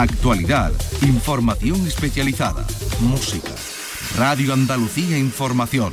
Actualidad, información especializada, música. Radio Andalucía Información.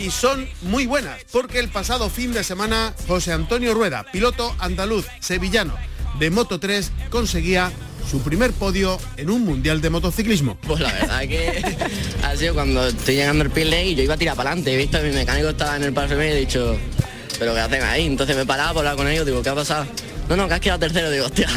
y son muy buenas, porque el pasado fin de semana José Antonio Rueda, piloto andaluz sevillano de Moto 3, conseguía su primer podio en un mundial de motociclismo. Pues la verdad que ha sido cuando estoy llegando el pile y yo iba a tirar para adelante, he visto que mi mecánico estaba en el paso y he dicho, pero ¿qué hacen ahí? Entonces me paraba por hablar con ellos, digo, ¿qué ha pasado? No, no, que has quedado tercero, digo, hostia,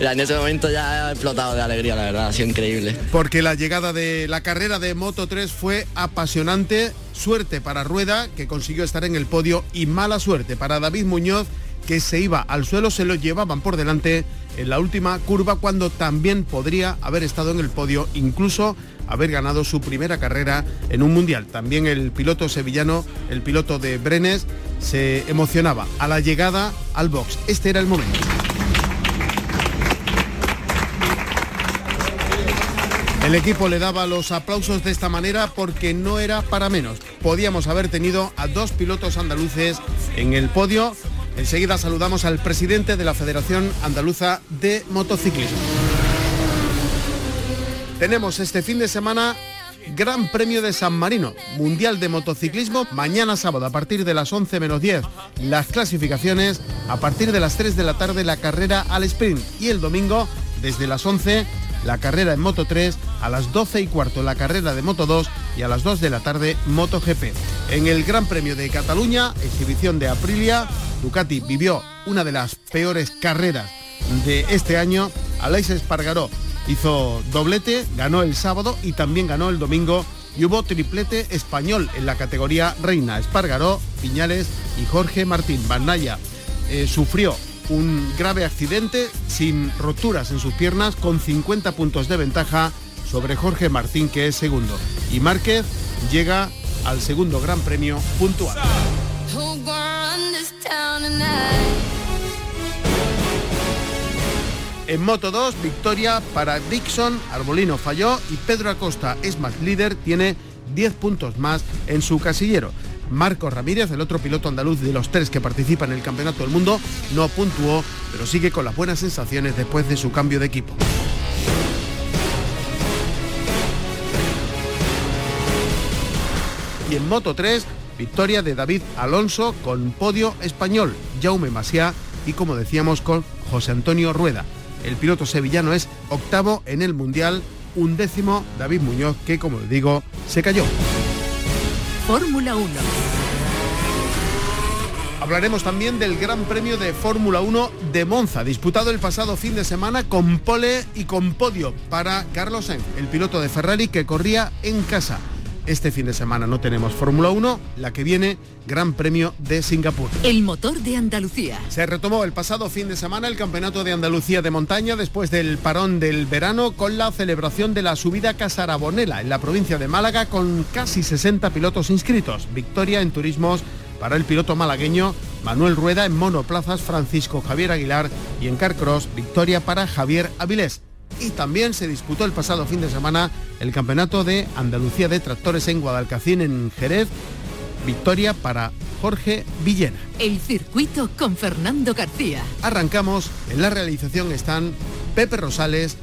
en ese momento ya he explotado de alegría, la verdad, ha sido increíble. Porque la llegada de la carrera de Moto 3 fue apasionante, suerte para Rueda, que consiguió estar en el podio, y mala suerte para David Muñoz, que se iba al suelo, se lo llevaban por delante en la última curva cuando también podría haber estado en el podio, incluso haber ganado su primera carrera en un mundial. También el piloto sevillano, el piloto de Brenes, se emocionaba a la llegada al box. Este era el momento. El equipo le daba los aplausos de esta manera porque no era para menos. Podíamos haber tenido a dos pilotos andaluces en el podio. Enseguida saludamos al presidente de la Federación Andaluza de Motociclismo. Tenemos este fin de semana Gran Premio de San Marino, Mundial de Motociclismo, mañana sábado a partir de las 11 menos 10 las clasificaciones, a partir de las 3 de la tarde la carrera al sprint y el domingo desde las 11 la carrera en Moto 3, a las 12 y cuarto la carrera de Moto 2 y a las 2 de la tarde Moto GP. En el Gran Premio de Cataluña, exhibición de Aprilia, Ducati vivió una de las peores carreras de este año. Aleix Espargaró hizo doblete, ganó el sábado y también ganó el domingo y hubo triplete español en la categoría reina. Espargaró, Piñales y Jorge Martín. Bandaya eh, sufrió un grave accidente sin roturas en sus piernas con 50 puntos de ventaja sobre Jorge Martín que es segundo. Y Márquez llega al segundo gran premio puntual. En Moto 2, victoria para Dixon, Arbolino falló y Pedro Acosta es más líder, tiene 10 puntos más en su casillero. Marco Ramírez, el otro piloto andaluz de los tres que participan en el Campeonato del Mundo, no puntuó, pero sigue con las buenas sensaciones después de su cambio de equipo. Y en Moto 3, victoria de David Alonso con podio español, Jaume Masia y como decíamos con José Antonio Rueda. El piloto sevillano es octavo en el Mundial, un décimo David Muñoz, que como digo, se cayó. Fórmula 1. Hablaremos también del Gran Premio de Fórmula 1 de Monza, disputado el pasado fin de semana con pole y con podio para Carlos Sainz, el piloto de Ferrari que corría en casa. Este fin de semana no tenemos Fórmula 1, la que viene Gran Premio de Singapur. El motor de Andalucía. Se retomó el pasado fin de semana el Campeonato de Andalucía de Montaña después del parón del verano con la celebración de la subida Casarabonela en la provincia de Málaga con casi 60 pilotos inscritos. Victoria en turismos para el piloto malagueño Manuel Rueda en monoplazas Francisco Javier Aguilar y en Carcross victoria para Javier Avilés y también se disputó el pasado fin de semana el Campeonato de Andalucía de Tractores en Guadalcacín, en Jerez. Victoria para Jorge Villena. El circuito con Fernando García. Arrancamos. En la realización están Pepe Rosales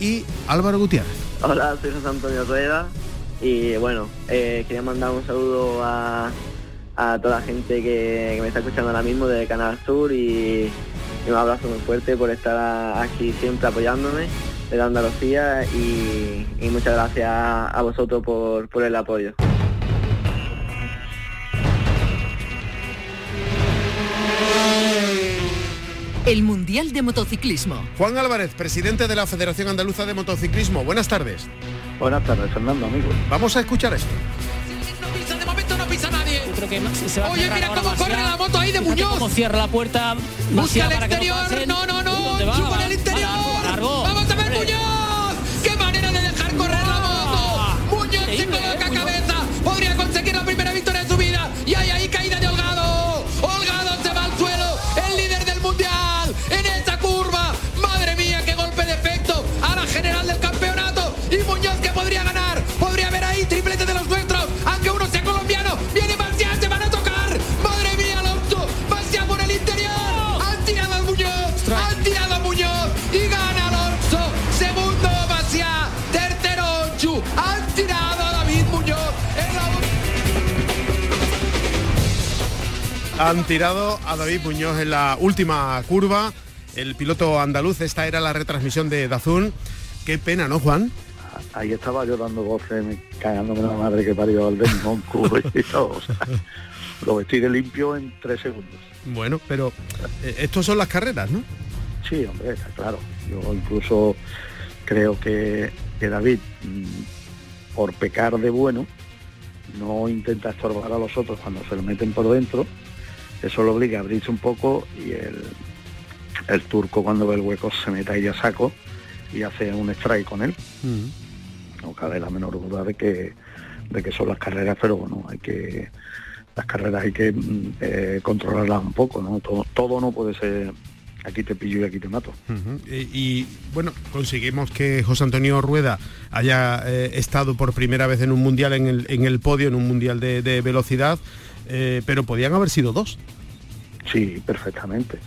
y Álvaro Gutiérrez. Hola, soy José Antonio Rueda y bueno, eh, quería mandar un saludo a, toda la gente que, que, me está escuchando ahora mismo de Canal Sur y, un abrazo muy fuerte por estar aquí siempre apoyándome de Andalucía y, muchas gracias a vosotros por, por el apoyo. El Mundial de Motociclismo. Juan Álvarez, presidente de la Federación Andaluza de Motociclismo. Buenas tardes. Buenas tardes, Fernando, amigos. Vamos a escuchar esto. De momento no pisa nadie. Oye, mira cómo corre la moto ahí de Muñoz. Cómo cierra la puerta. Busca el exterior. No, no, no. Chupa el interior. Vamos a ver Muñoz. Han tirado a David Muñoz en la última curva. El piloto andaluz, esta era la retransmisión de Dazún. Qué pena, ¿no, Juan? Ahí estaba yo dando voces, cagándome la madre que parió al Benjón y todo. O sea, lo vestí de limpio en tres segundos. Bueno, pero eh, estos son las carreras, ¿no? Sí, hombre, está claro. Yo incluso creo que, que David, mm, por pecar de bueno, no intenta estorbar a los otros cuando se lo meten por dentro. Eso lo obliga a abrirse un poco y el, el turco cuando ve el hueco se mete ahí a saco y hace un strike con él. No cabe la menor duda de que, de que son las carreras, pero bueno, hay que las carreras hay que mm, eh, controlarlas un poco, ¿no? Todo, todo no puede ser aquí te pillo y aquí te mato. Y, y, bueno, conseguimos que José Antonio Rueda haya eh, estado por primera vez en un mundial en el, en el podio, en un mundial de, de velocidad, eh, pero podían haber sido dos. Sí, perfectamente.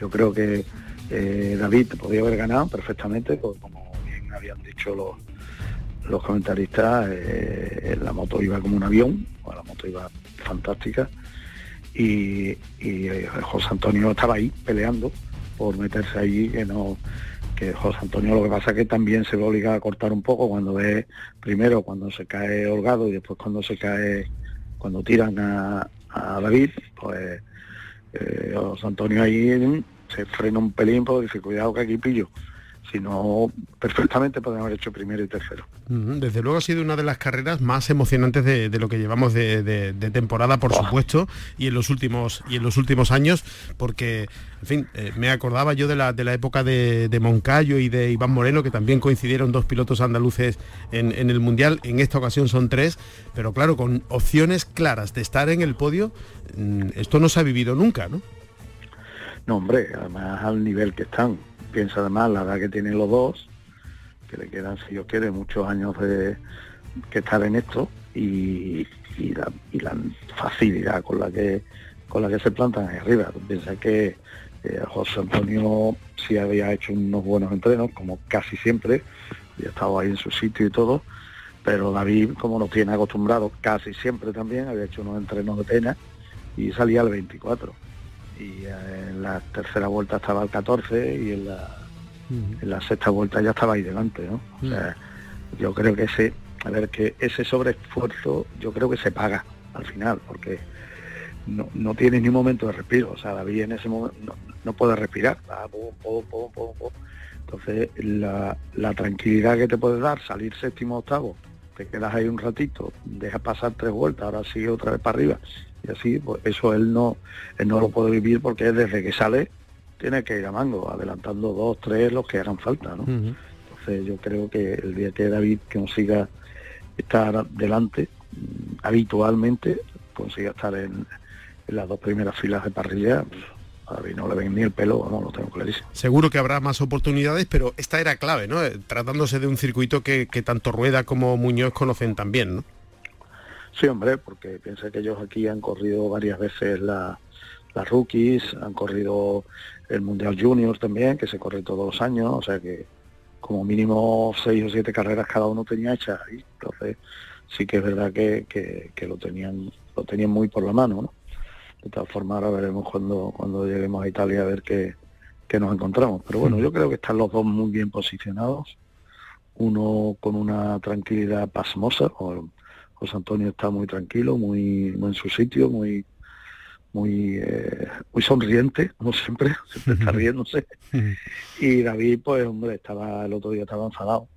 Yo creo que eh, David podía haber ganado perfectamente, porque como bien habían dicho los, los comentaristas, eh, la moto iba como un avión, la moto iba fantástica, y, y, eh, José Antonio estaba ahí peleando por meterse allí, que no que José Antonio lo que pasa es que también se ve obligado a cortar un poco cuando ve primero cuando se cae Holgado y después cuando se cae cuando tiran a, a David pues eh, José Antonio ahí se frena un pelín porque dice cuidado que aquí pillo si no perfectamente podemos haber hecho primero y tercero Desde luego ha sido una de las carreras más emocionantes de, de lo que llevamos de, de- de temporada, por supuesto, y en los últimos y en los últimos años, porque, en fin, eh, me acordaba yo de la, de la época de, de Moncayo y de Iván Moreno, que también coincidieron dos pilotos andaluces en, en el Mundial. En esta ocasión son tres, pero claro, con opciones claras de estar en el podio, mm, esto no se ha vivido nunca, ¿no? No, hombre, además al nivel que están. Piensa además la edad que tienen los dos, que le quedan, si Dios quiere, muchos años de que estar en esto y, y la, facilidad con la que con la que se plantan ahí arriba. Tú piensas que eh, José Antonio sí había hecho unos buenos entrenos, como casi siempre, y ha estado ahí en su sitio y todo, pero David, como nos tiene acostumbrado casi siempre también, había hecho unos entrenos de pena y salía al 24 y eh, en la tercera vuelta estaba al 14 y en la, en la sexta vuelta ya estaba ahí delante, ¿no? O sea, yo creo que ese, a ver, que ese sobreesfuerzo yo creo que se paga al final, porque no, no tiene ni un momento de respiro, o sea, David en ese momento no, no puede respirar, entonces la, la tranquilidad que te puede dar salir séptimo octavo, te quedas ahí un ratito, dejas pasar tres vueltas, ahora sigue otra vez para arriba, y así, pues eso él no, él no lo puede vivir porque desde que sale tiene que ir a mango, adelantando dos, tres, los que hagan falta, ¿no? Entonces yo creo que el día que David consiga estar delante, mm, habitualmente consiga estar en, en las dos primeras filas de parrilla, pues, a David no le ven ni el pelo, vamos, lo tengo clarísimo. Seguro que habrá más oportunidades, pero esta era clave, ¿no? Eh, Tratándose de un circuito que, que tanto Rueda como Muñoz conocen también, ¿no? Sí, hombre, porque piensa que ellos aquí han corrido varias veces la- las rookies, han corrido el Mundial Juniors también, que se corre todos los años, o sea que como mínimo seis o siete carreras cada uno tenía hechas ahí. Entonces sí que es verdad que, que- que lo tenían lo tenían muy por la mano, ¿no? De todas formas ahora veremos cuando, cuando lleguemos a Italia a ver qué, qué nos encontramos. Pero bueno, yo creo que están los dos muy bien posicionados, uno con una tranquilidad pasmosa, José Antonio está muy tranquilo, muy, muy en su sitio, muy muy eh, muy sonriente, como siempre, siempre está riéndose. Y David, pues hombre, estaba el otro día estaba enfadado,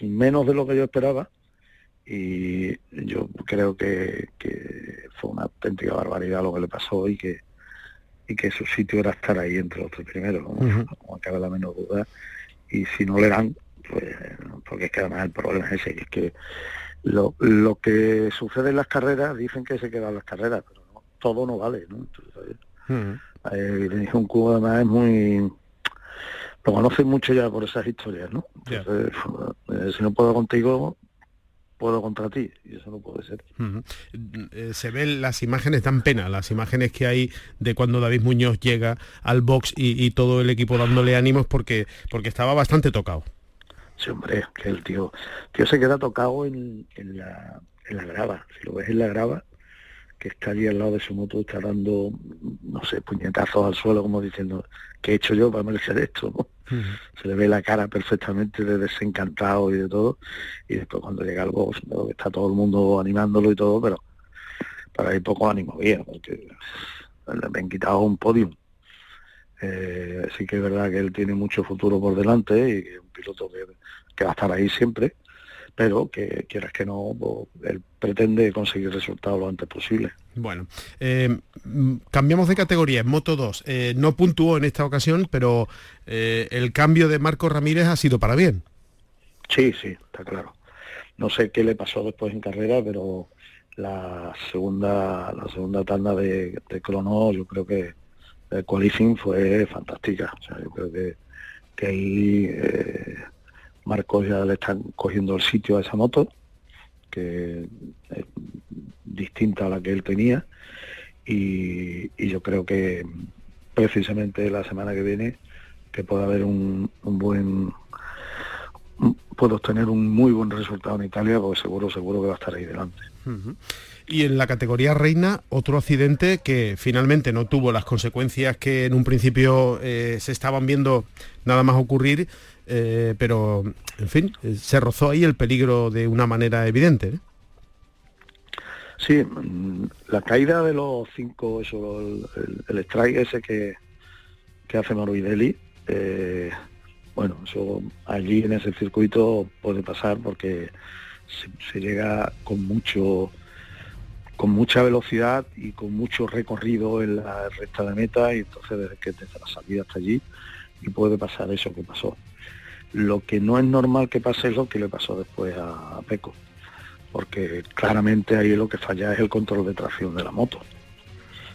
menos de lo que yo esperaba. Y yo creo que, que fue una auténtica barbaridad lo que le pasó y que y que su sitio era estar ahí entre los tres primeros, ¿no? Ujú. como cabe la menor duda. Y si no le dan, pues porque es que además el problema es ese, que es que lo, lo que sucede en las carreras, dicen que se quedan las carreras, pero no, todo no vale, ¿no? Entonces, eh, Benito un cubo además es muy lo conocen mucho ya por esas historias, ¿no? Entonces, eh, si no puedo contigo, puedo contra ti, y eso no puede ser. Eh, se ven las imágenes, dan pena, las imágenes que hay de cuando David Muñoz llega al box y, y todo el equipo dándole ánimos porque, porque estaba bastante tocado. Sí, hombre, que el tío, tío se queda tocado en, en, la, en la grava. Si lo ves en la grava, que está allí al lado de su moto, está dando, no sé, puñetazos al suelo, como diciendo, ¿qué he hecho yo para merecer esto? ¿no? Se le ve la cara perfectamente de desencantado y de todo. Y después cuando llega el box, está todo el mundo animándolo y todo, pero para ahí poco ánimo había, porque le han quitado un podio. Eh, sí que es verdad que él tiene mucho futuro por delante y es un piloto que, va a estar ahí siempre, pero que quieras que no, pues, él pretende conseguir resultados lo antes posible. Bueno, eh, cambiamos de categoría, en Moto 2. Eh, no puntuó en esta ocasión, pero el cambio de Marco Ramírez ha sido para bien. Sí, sí, está claro. No sé qué le pasó después en carrera, pero la segunda la segunda tanda de, de crono yo creo que el qualifying fue fantástica. O sea, yo creo que, que ahí eh, Marcos ya le están cogiendo el sitio a esa moto, que es distinta a la que él tenía. Y, yo creo que precisamente la semana que viene que pueda haber un, buen puedo obtener un muy buen resultado en Italia porque seguro seguro que va a estar ahí delante. Y en la categoría reina, otro accidente que finalmente no tuvo las consecuencias que en un principio eh, se estaban viendo nada más ocurrir, eh, pero en fin, eh, se rozó ahí el peligro de una manera evidente. Sí, mm, la caída de los cinco, eso, el, strike ese que, que hace Morbidelli, bueno, eso allí en ese circuito puede pasar porque se llega con mucho con mucha velocidad y con mucho recorrido en la recta de meta y entonces desde que desde la salida hasta allí y puede pasar eso que pasó. Lo que no es normal que pase es lo que le pasó después a, Peco, porque claramente ahí lo que falla es el control de tracción de la moto.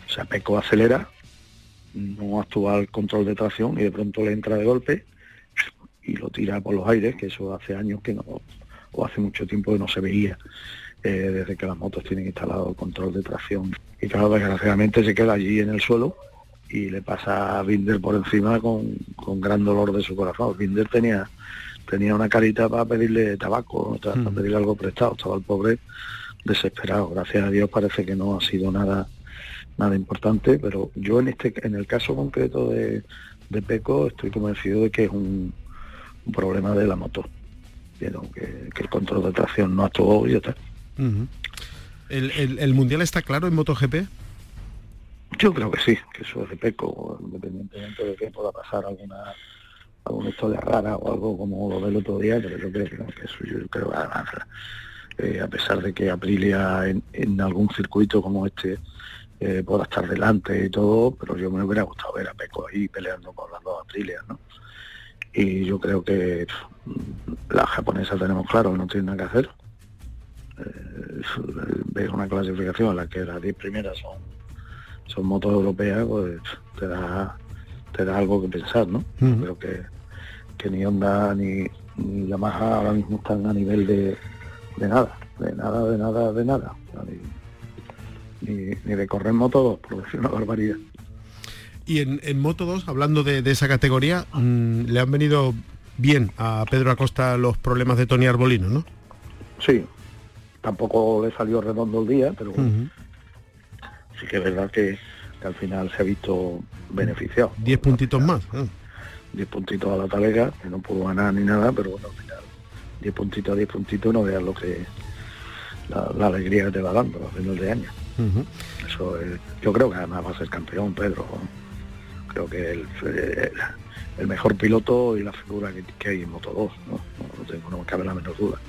O sea, Peco acelera, no actúa el control de tracción y de pronto le entra de golpe y lo tira por los aires, que eso hace años que no, o hace mucho tiempo que no se veía. Eh, desde que las motos tienen instalado el control de tracción. Y claro, desgraciadamente se queda allí en el suelo y le pasa a Binder por encima con, gran dolor de su corazón. Binder tenía tenía una carita para pedirle tabaco, para mm. pedirle algo prestado, estaba el pobre desesperado. Gracias a Dios parece que no ha sido nada nada importante, pero yo en este en el caso concreto de, de Peco estoy convencido de que es un, problema de la moto. Que, que, el control de tracción no actuó y ya está ¿El, Mundial está claro en MotoGP? Yo creo que sí, que eso es de peco, independientemente de que pueda pasar alguna alguna historia rara o algo como lo del otro día, pero yo creo que, eso yo creo además, eh, a pesar de que Aprilia en, algún circuito como este eh, pueda estar delante y todo, pero yo me hubiera gustado ver a Peco ahí peleando con las dos Aprilia, ¿no? Y yo creo que la japonesa tenemos claro que no tiene nada que hacer, ves una clasificación en la que las 10 primeras son son motos europeas, pues te da te da algo que pensar, ¿no? Creo que, que ni Honda ni, ni Yamaha ahora mismo están a nivel de, de nada, de nada, de nada, de nada. Ni, ni, de correr Moto 2, por decir una barbaridad. Y en, en Moto 2, hablando de, esa categoría, mm, le han venido bien a Pedro Acosta los problemas de Tony Arbolino, ¿no? Sí, tampoco le salió redondo el día, pero sí que es verdad que, al final se ha visto beneficiado. Diez puntitos más. ¿eh? Diez puntitos a la talega, que no pudo ganar ni nada, pero bueno, al final, diez puntitos a diez puntitos no veas lo que la, alegría que te va dando a final de año. Eso yo creo que además va a ser campeón, Pedro. Creo que el, el, mejor piloto y la figura que, hay en Moto 2, ¿no? No, tengo, no me cabe la menor duda.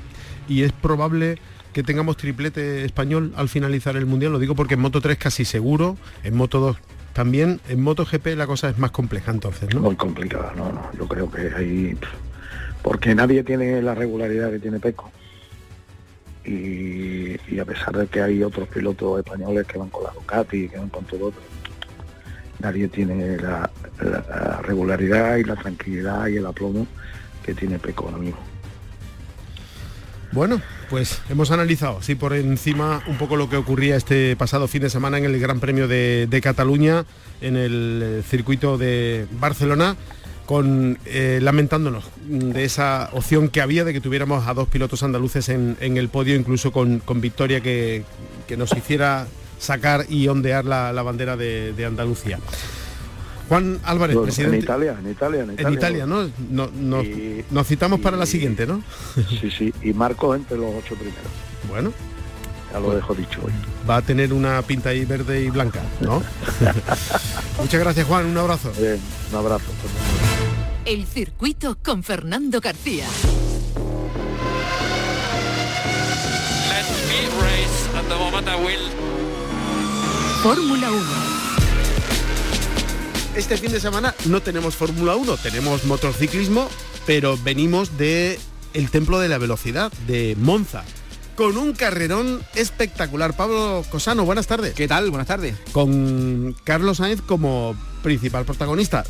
Y es probable que tengamos triplete español al finalizar el Mundial? Lo digo porque en Moto 3 casi seguro, en Moto 2 también, en Moto GP la cosa es más compleja entonces, ¿no? Muy complicada, no, no, yo creo que hay... Porque nadie tiene la regularidad que tiene Peco. Y, a pesar de que hay otros pilotos españoles que van con la Ducati, que van con todo, nadie tiene la, regularidad y la tranquilidad y el aplomo que tiene Peco ahora mismo. Bueno, pues hemos analizado, sí, por encima un poco lo que ocurría este pasado fin de semana en el Gran Premio de, Cataluña, en el eh, circuito de Barcelona, con eh, lamentándonos de esa opción que había de que tuviéramos a dos pilotos andaluces en, el podio, incluso con, victoria que, nos hiciera sacar y ondear la, bandera de Andalucía. Juan Álvarez, presidente. En Italia, en Italia, en Italia. En Italia, ¿no? nos citamos para la siguiente, ¿no? Sí, sí, y Marco entre los ocho primeros. Bueno. Ya lo dejo dicho hoy. Va a tener una pinta ahí verde y blanca, ¿no? Muchas gracias, Juan. Un abrazo. un abrazo. El circuito con Fernando García. Fórmula 1 este fin de semana no tenemos Fórmula 1, tenemos motociclismo, pero venimos de el Templo de la Velocidad, de Monza con un carrerón espectacular. Pablo Cosano, buenas tardes. ¿Qué tal? Buenas tardes. Con Carlos Sainz como principal protagonista,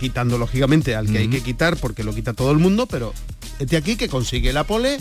quitando lógicamente al que hay que quitar porque lo quita todo el mundo, pero este aquí que consigue la pole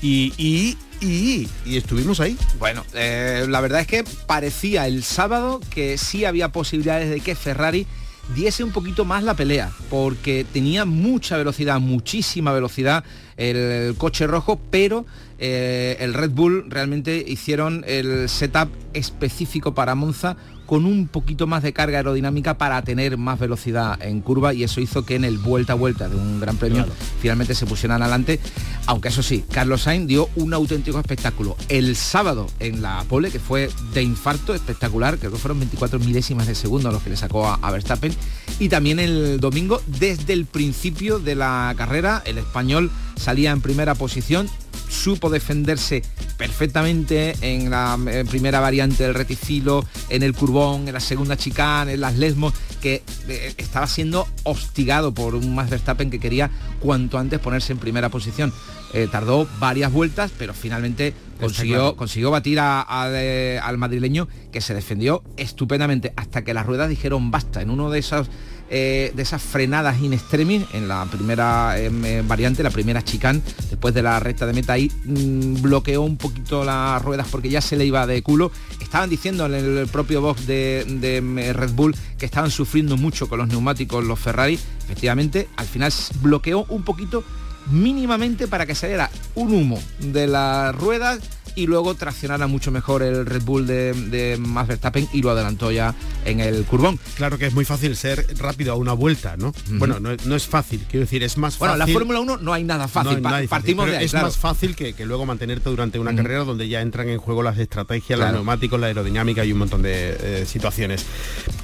y, y, y, y estuvimos ahí. Bueno, eh, la verdad es que parecía el sábado que sí había posibilidades de que Ferrari diese un poquito más la pelea, porque tenía mucha velocidad, muchísima velocidad el coche rojo, pero eh, el Red Bull realmente hicieron el setup específico para Monza con un poquito más de carga aerodinámica para tener más velocidad en curva y eso hizo que en el vuelta a vuelta de un gran premio finalmente se pusieran adelante, aunque eso sí, Carlos Sainz dio un auténtico espectáculo. El sábado en la pole, que fue de infarto espectacular, creo que fueron 24 milésimas de segundo los que le sacó a, Verstappen, y también el domingo, desde el principio de la carrera, el español salía en primera posición, supo defenderse perfectamente en la primera variante del reticilo, en el curbón, en la segunda chicane, en las lesmos, que eh, estaba siendo hostigado por un Max Verstappen que quería cuanto antes ponerse en primera posición. Eh, tardó varias vueltas, pero finalmente consiguió, consiguió batir al madrileño que se defendió estupendamente hasta que las ruedas dijeron basta. En uno de esos eh, de esas frenadas in extremis en la primera em, eh, variante, la primera chicane, después de la recta de meta ahí mm, bloqueó un poquito las ruedas porque ya se le iba de culo. Estaban diciendo en el propio box de, em, Red Bull que estaban sufriendo mucho con los neumáticos los Ferrari. Efectivamente, al final bloqueó un poquito mínimamente para que saliera un humo de las ruedas y luego traccionara mucho mejor el Red Bull de, de Max Verstappen y lo adelantó ya en el curbón. Claro que es muy fácil ser rápido a una vuelta, ¿no? Bueno, no, es fácil, quiero decir, es más fácil. Bueno, la Fórmula 1 no hay nada fácil, partimos de Es más fácil que, luego mantenerte durante una carrera donde ya entran en juego las estrategias, los neumáticos, la aerodinámica y un montón de eh, situaciones.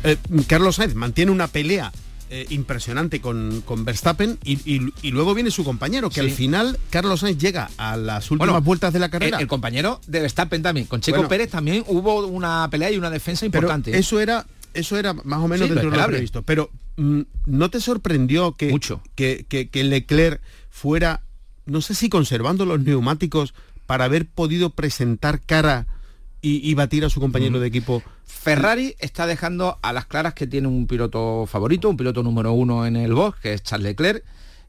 Eh, Carlos Sainz mantiene una pelea eh, impresionante con, Verstappen y, luego viene su compañero, que al final Carlos Sainz llega a las últimas vueltas de la carrera. El, compañero de Verstappen también, con Checo Pérez también hubo una pelea y una defensa importante. eso era eso era más o menos dentro de lo previsto. Pero mm, ¿no te sorprendió que, Mucho. Que, que, que Leclerc fuera, no sé si conservando los neumáticos para haber podido presentar cara y, batir a su compañero de equipo. Ferrari está dejando a las claras que tiene un piloto favorito, un piloto número uno en el box, que es Charles Leclerc,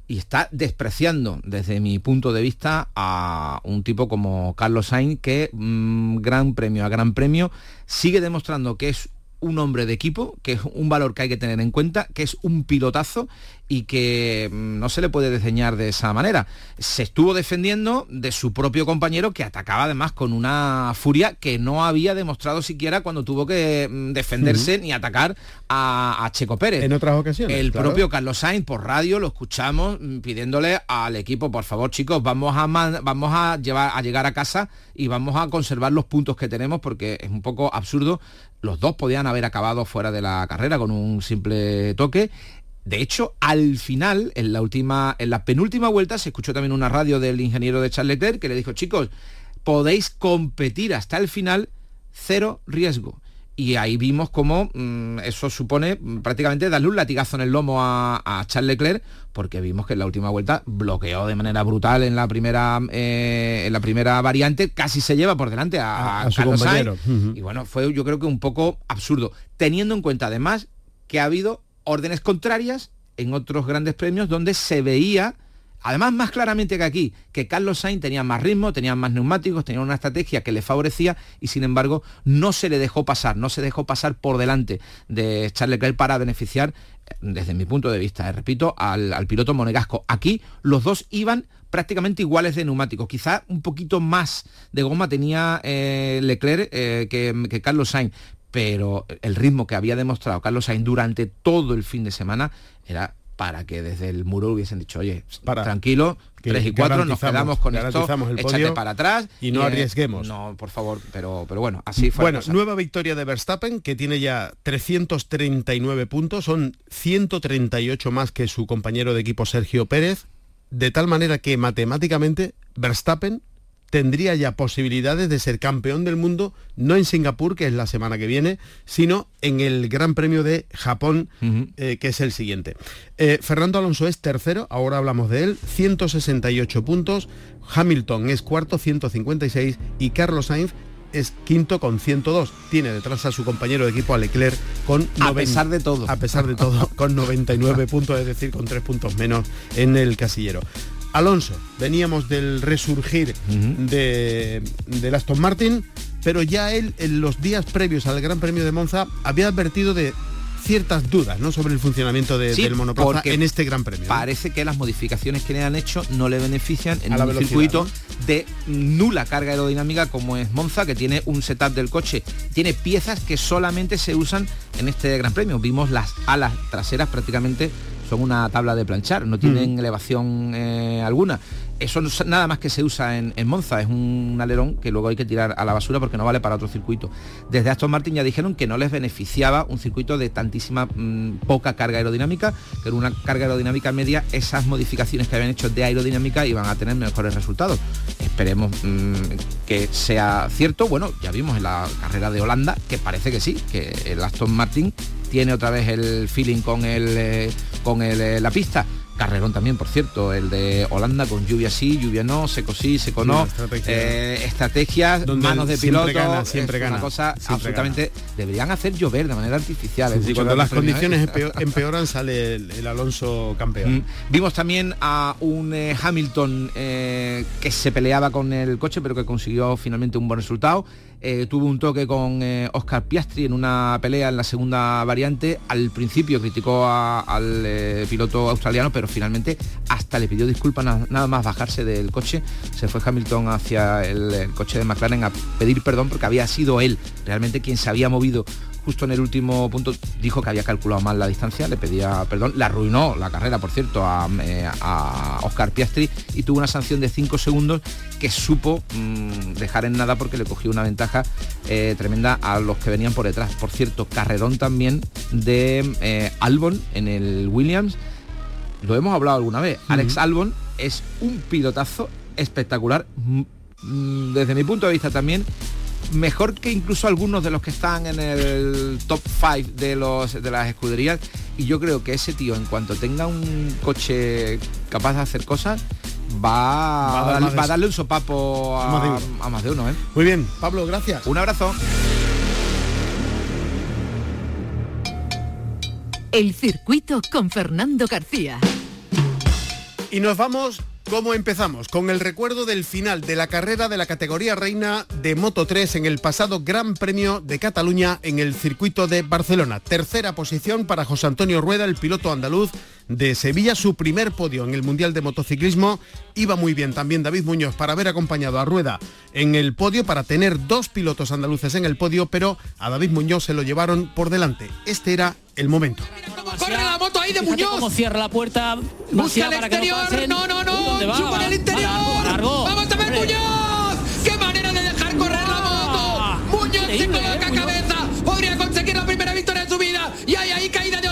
y está despreciando desde mi punto de vista a un tipo como Carlos Sainz que mm, gran premio a gran premio sigue demostrando que es un hombre de equipo, que es un valor que hay que tener en cuenta, que es un pilotazo y que mm, no se le puede diseñar de esa manera. Se estuvo defendiendo de su propio compañero que atacaba además con una furia que no había demostrado siquiera cuando tuvo que mm, defenderse ni atacar a, Checo Pérez. En otras ocasiones. El propio Carlos Sainz por radio lo escuchamos mm, pidiéndole al equipo, por favor chicos, vamos a, vamos a, llevar, a llegar a casa y vamos a conservar los puntos que tenemos porque es un poco absurdo. Los dos podían haber acabado fuera de la carrera con un simple toque de hecho, al final, en la última, en la penúltima vuelta, se escuchó también una radio del ingeniero de Charles que le dijo, chicos, podéis competir hasta el final, cero riesgo. Y ahí vimos cómo mm, eso supone mm, prácticamente darle un latigazo en el lomo a, Charles Leclerc, porque vimos que en la última vuelta bloqueó de manera brutal en la primera, eh, en la primera variante, casi se lleva por delante a, su compañero. Y bueno, fue yo creo que un poco absurdo, teniendo en cuenta además que ha habido órdenes contrarias en otros grandes premios donde se veía además más claramente que aquí, que Carlos Sainz tenía más ritmo, tenía más neumáticos, tenía una estrategia que le favorecía y sin embargo no se le dejó pasar, no se dejó pasar por delante de Charles Leclerc para beneficiar, desde mi punto de vista, eh, repito, al, piloto monegasco. Aquí los dos iban prácticamente iguales de neumáticos. Quizá un poquito más de goma tenía eh, Leclerc eh, que, que, Carlos Sainz, pero el ritmo que había demostrado Carlos Sainz durante todo el fin de semana era para que desde el muro hubiesen dicho, oye, tranquilo, 3 y 4, nos quedamos con esto, el échate para atrás. Y no arriesguemos. No, por favor, pero, pero bueno, así fue. Bueno, nueva victoria de Verstappen, que tiene ya 339 puntos, son 138 más que su compañero de equipo Sergio Pérez, de tal manera que matemáticamente Verstappen tendría ya posibilidades de ser campeón del mundo, no en Singapur, que es la semana que viene, sino en el Gran Premio de Japón, eh, que es el siguiente. Eh, Fernando Alonso es tercero, ahora hablamos de él, 168 puntos, Hamilton es cuarto, 156, y Carlos Sainz es quinto con 102. Tiene detrás a su compañero de equipo, a Leclerc, con... A pesar de todo. A pesar de todo, con 99 puntos, es decir, con tres puntos menos en el casillero. Alonso, veníamos del resurgir de, de Aston Martin, pero ya él en los días previos al Gran Premio de Monza había advertido de ciertas dudas ¿no? sobre el funcionamiento del monoplaza en este Gran Premio. Parece que las modificaciones que le han hecho no le benefician en un circuito de nula carga aerodinámica como es Monza, que tiene un setup del coche, tiene piezas que solamente se usan en este Gran Premio. Vimos las alas traseras prácticamente son una tabla de planchar, no tienen mm. elevación eh, alguna. Eso nada más que se usa en, Monza, es un alerón que luego hay que tirar a la basura porque no vale para otro circuito. Desde Aston Martin ya dijeron que no les beneficiaba un circuito de tantísima mm, poca carga aerodinámica, pero una carga aerodinámica media, esas modificaciones que habían hecho de aerodinámica iban a tener mejores resultados. Esperemos mm, que sea cierto. Bueno, ya vimos en la carrera de Holanda que parece que sí, que el Aston Martin tiene otra vez el feeling con, el, eh, con eh, la pista. Carrerón también, por cierto, el de Holanda con lluvia sí, lluvia no, seco sí, seco no. Eh, estrategias, manos de piloto, gana, siempre gana, una cosa absolutamente. Deberían hacer llover de manera artificial. cuando las condiciones empeoran sale el, Alonso campeón. Mm. Vimos también a un Hamilton que se peleaba con el coche, pero que consiguió finalmente un buen resultado. Eh, tuvo un toque con eh, Oscar Piastri en una pelea en la segunda variante. Al principio criticó al eh, piloto australiano, pero finalmente hasta le pidió disculpas nada más bajarse del coche. Se fue Hamilton hacia el coche de McLaren a pedir perdón porque había sido él realmente quien se había movido justo en el último punto dijo que había calculado mal la distancia, le pedía perdón, le arruinó la carrera, por cierto, a, eh, Oscar Piastri y tuvo una sanción de 5 segundos que supo mm, dejar en nada porque le cogió una ventaja eh, tremenda a los que venían por detrás. Por cierto, carrerón también de eh, Albon en el Williams. Lo hemos hablado alguna vez. Alex Albon es un pilotazo espectacular. Mm, mm, desde mi punto de vista también mejor que incluso algunos de los que están en el top 5 de, los, de las escuderías. Y yo creo que ese tío, en cuanto tenga un coche capaz de hacer cosas, va, a, darle un sopapo a, más de uno. ¿eh? Muy bien, Pablo, gracias. Un abrazo. El circuito con Fernando García. Y nos vamos ¿Cómo empezamos? Con el recuerdo del final de la carrera de la categoría reina de Moto 3 en el pasado Gran Premio de Cataluña en el circuito de Barcelona. Tercera posición para José Antonio Rueda, el piloto andaluz de Sevilla, su primer podio en el Mundial de Motociclismo. Iba muy bien también David Muñoz para haber acompañado a Rueda en el podio, para tener dos pilotos andaluces en el podio, pero a David Muñoz se lo llevaron por delante. Este era el momento. Corre la moto ahí de Muñoz. Cómo cierra la puerta. Busca el exterior. No, no, no. Chupa el interior. Vamos a ver Muñoz. Qué manera de dejar correr la moto. Muñoz se coloca ¿eh? cabeza. Podría conseguir la primera victoria de su vida. Y hay ahí caída de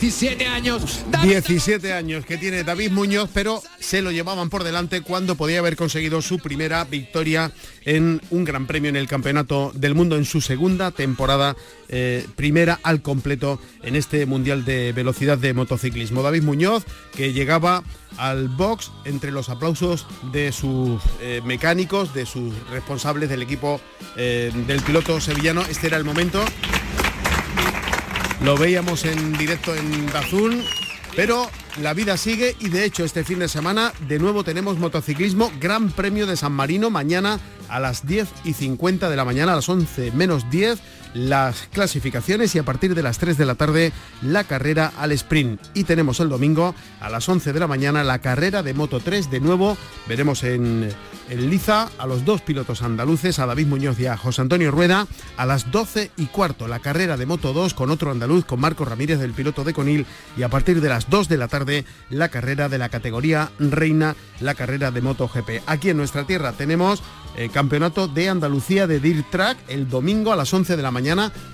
17 años. 17 años que tiene David Muñoz, pero se lo llevaban por delante cuando podía haber conseguido su primera victoria en un gran premio en el Campeonato del Mundo en su segunda temporada, eh, primera al completo en este Mundial de Velocidad de Motociclismo. David Muñoz, que llegaba al box entre los aplausos de sus eh, mecánicos, de sus responsables del equipo eh, del piloto sevillano. Este era el momento. Lo veíamos en directo en Dazún, pero la vida sigue y de hecho este fin de semana de nuevo tenemos motociclismo Gran Premio de San Marino mañana a las 10 y 50 de la mañana, a las 11 menos 10 las clasificaciones y a partir de las 3 de la tarde la carrera al sprint. Y tenemos el domingo a las 11 de la mañana la carrera de Moto 3. De nuevo veremos en, en Liza a los dos pilotos andaluces, a David Muñoz y a José Antonio Rueda, a las 12 y cuarto la carrera de Moto 2 con otro andaluz, con Marco Ramírez del piloto de Conil y a partir de las 2 de la tarde la carrera de la categoría Reina, la carrera de Moto GP. Aquí en nuestra tierra tenemos el eh, campeonato de Andalucía de Dirt Track el domingo a las 11 de la mañana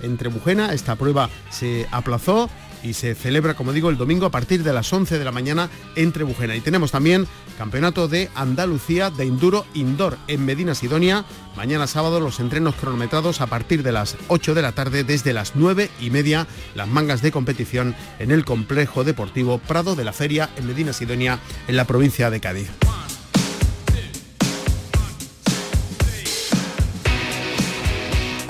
entre Bujena. Esta prueba se aplazó y se celebra, como digo, el domingo a partir de las 11 de la mañana entre Bujena. Y tenemos también Campeonato de Andalucía de Enduro Indoor en Medina Sidonia. Mañana sábado los entrenos cronometrados a partir de las 8 de la tarde desde las 9 y media las mangas de competición en el complejo deportivo Prado de la Feria en Medina Sidonia en la provincia de Cádiz.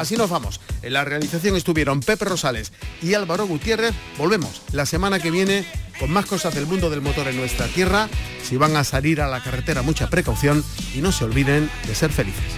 Así nos vamos. En la realización estuvieron Pepe Rosales y Álvaro Gutiérrez. Volvemos la semana que viene con más cosas del mundo del motor en nuestra tierra. Si van a salir a la carretera, mucha precaución y no se olviden de ser felices.